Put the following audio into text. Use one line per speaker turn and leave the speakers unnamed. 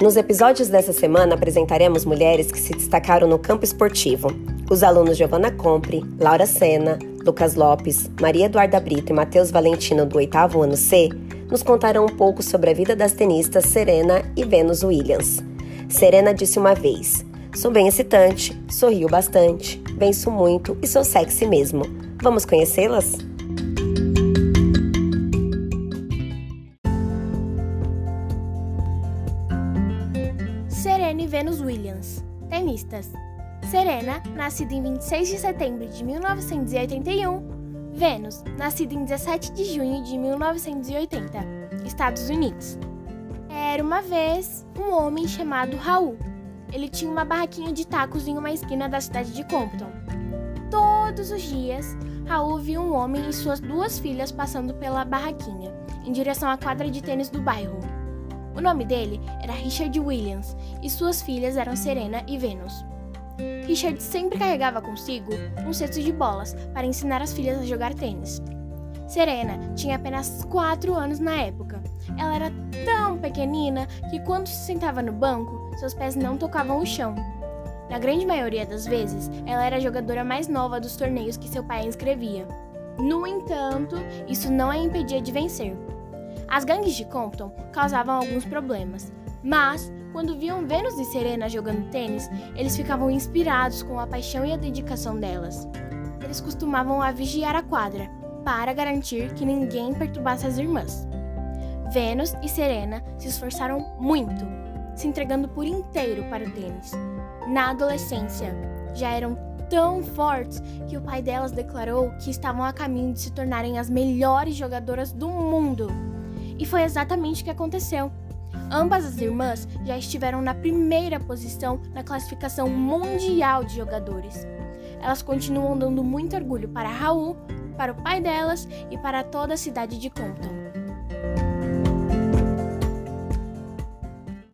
Nos episódios dessa semana apresentaremos mulheres que se destacaram no campo esportivo. Os alunos Giovanna Compre, Laura Sena, Lucas Lopes, Maria Eduarda Brito e Matheus Valentino do oitavo ano C nos contarão um pouco sobre a vida das tenistas Serena e Venus Williams. Serena disse uma vez: Sou bem excitante, sorrio bastante, venço muito e sou sexy mesmo. Vamos conhecê-las?
Serena e Venus Williams, tenistas. Serena, nascida em 26 de setembro de 1981. Venus, nascida em 17 de junho de 1980, Estados Unidos. Era uma vez um homem chamado Raul. Ele tinha uma barraquinha de tacos em uma esquina da cidade de Compton. Todos os dias, Raul via um homem e suas duas filhas passando pela barraquinha, em direção à quadra de tênis do bairro. O nome dele era Richard Williams e suas filhas eram Serena e Venus. Richard sempre carregava consigo um cesto de bolas para ensinar as filhas a jogar tênis. Serena tinha apenas 4 anos na época. Ela era tão pequenina que quando se sentava no banco, seus pés não tocavam o chão. Na grande maioria das vezes, ela era a jogadora mais nova dos torneios que seu pai inscrevia. No entanto, isso não a impedia de vencer. As gangues de Compton causavam alguns problemas, mas quando viam Vênus e Serena jogando tênis, eles ficavam inspirados com a paixão e a dedicação delas. Eles costumavam a vigiar a quadra para garantir que ninguém perturbasse as irmãs. Vênus e Serena se esforçaram muito, se entregando por inteiro para o tênis. Na adolescência, já eram tão fortes que o pai delas declarou que estavam a caminho de se tornarem as melhores jogadoras do mundo. E foi exatamente o que aconteceu. Ambas as irmãs já estiveram na primeira posição na classificação mundial de jogadores. Elas continuam dando muito orgulho para Raul, para o pai delas e para toda a cidade de Compton.